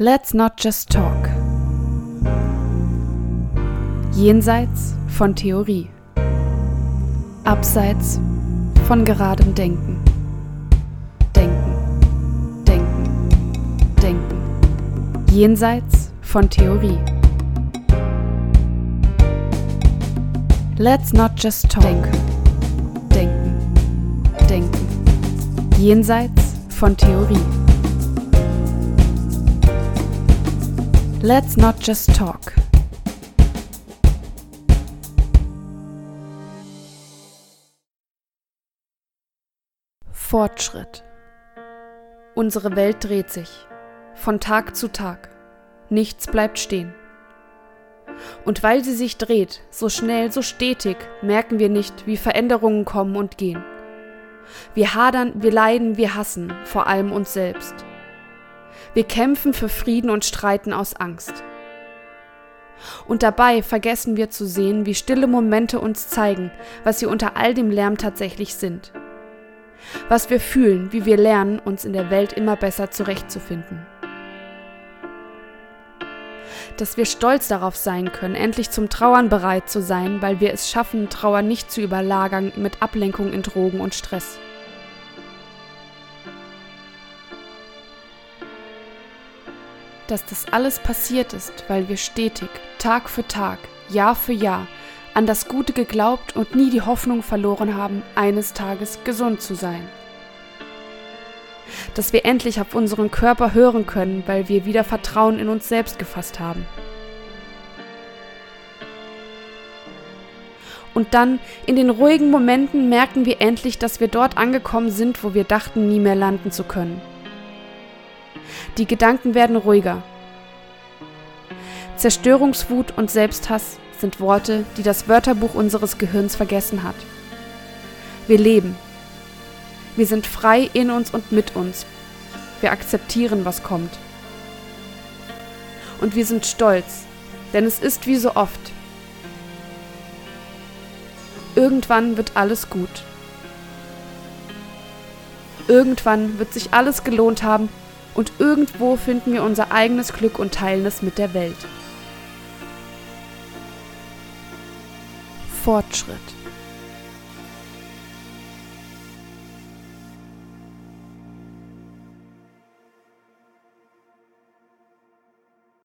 Let's not just talk. Jenseits von Theorie. Abseits von geradem Denken. Denken, denken, denken. Jenseits von Theorie. Let's not just talk. Denken, denken, denken. Jenseits von Theorie. Let's not just talk. Fortschritt. Unsere Welt dreht sich. Von Tag zu Tag. Nichts bleibt stehen. Und weil sie sich dreht, so schnell, so stetig, merken wir nicht, wie Veränderungen kommen und gehen. Wir hadern, wir leiden, wir hassen, vor allem uns selbst. Wir kämpfen für Frieden und streiten aus Angst. Und dabei vergessen wir zu sehen, wie stille Momente uns zeigen, was sie unter all dem Lärm tatsächlich sind. Was wir fühlen, wie wir lernen, uns in der Welt immer besser zurechtzufinden. Dass wir stolz darauf sein können, endlich zum Trauern bereit zu sein, weil wir es schaffen, Trauer nicht zu überlagern mit Ablenkung in Drogen und Stress. Dass das alles passiert ist, weil wir stetig, Tag für Tag, Jahr für Jahr an das Gute geglaubt und nie die Hoffnung verloren haben, eines Tages gesund zu sein. Dass wir endlich auf unseren Körper hören können, weil wir wieder Vertrauen in uns selbst gefasst haben. Und dann, in den ruhigen Momenten, merken wir endlich, dass wir dort angekommen sind, wo wir dachten, nie mehr landen zu können. Die Gedanken werden ruhiger. Zerstörungswut und Selbsthass sind Worte, die das Wörterbuch unseres Gehirns vergessen hat. Wir leben. Wir sind frei in uns und mit uns. Wir akzeptieren, was kommt. Und wir sind stolz, denn es ist wie so oft. Irgendwann wird alles gut. Irgendwann wird sich alles gelohnt haben und irgendwo finden wir unser eigenes Glück und teilen es mit der Welt. Fortschritt.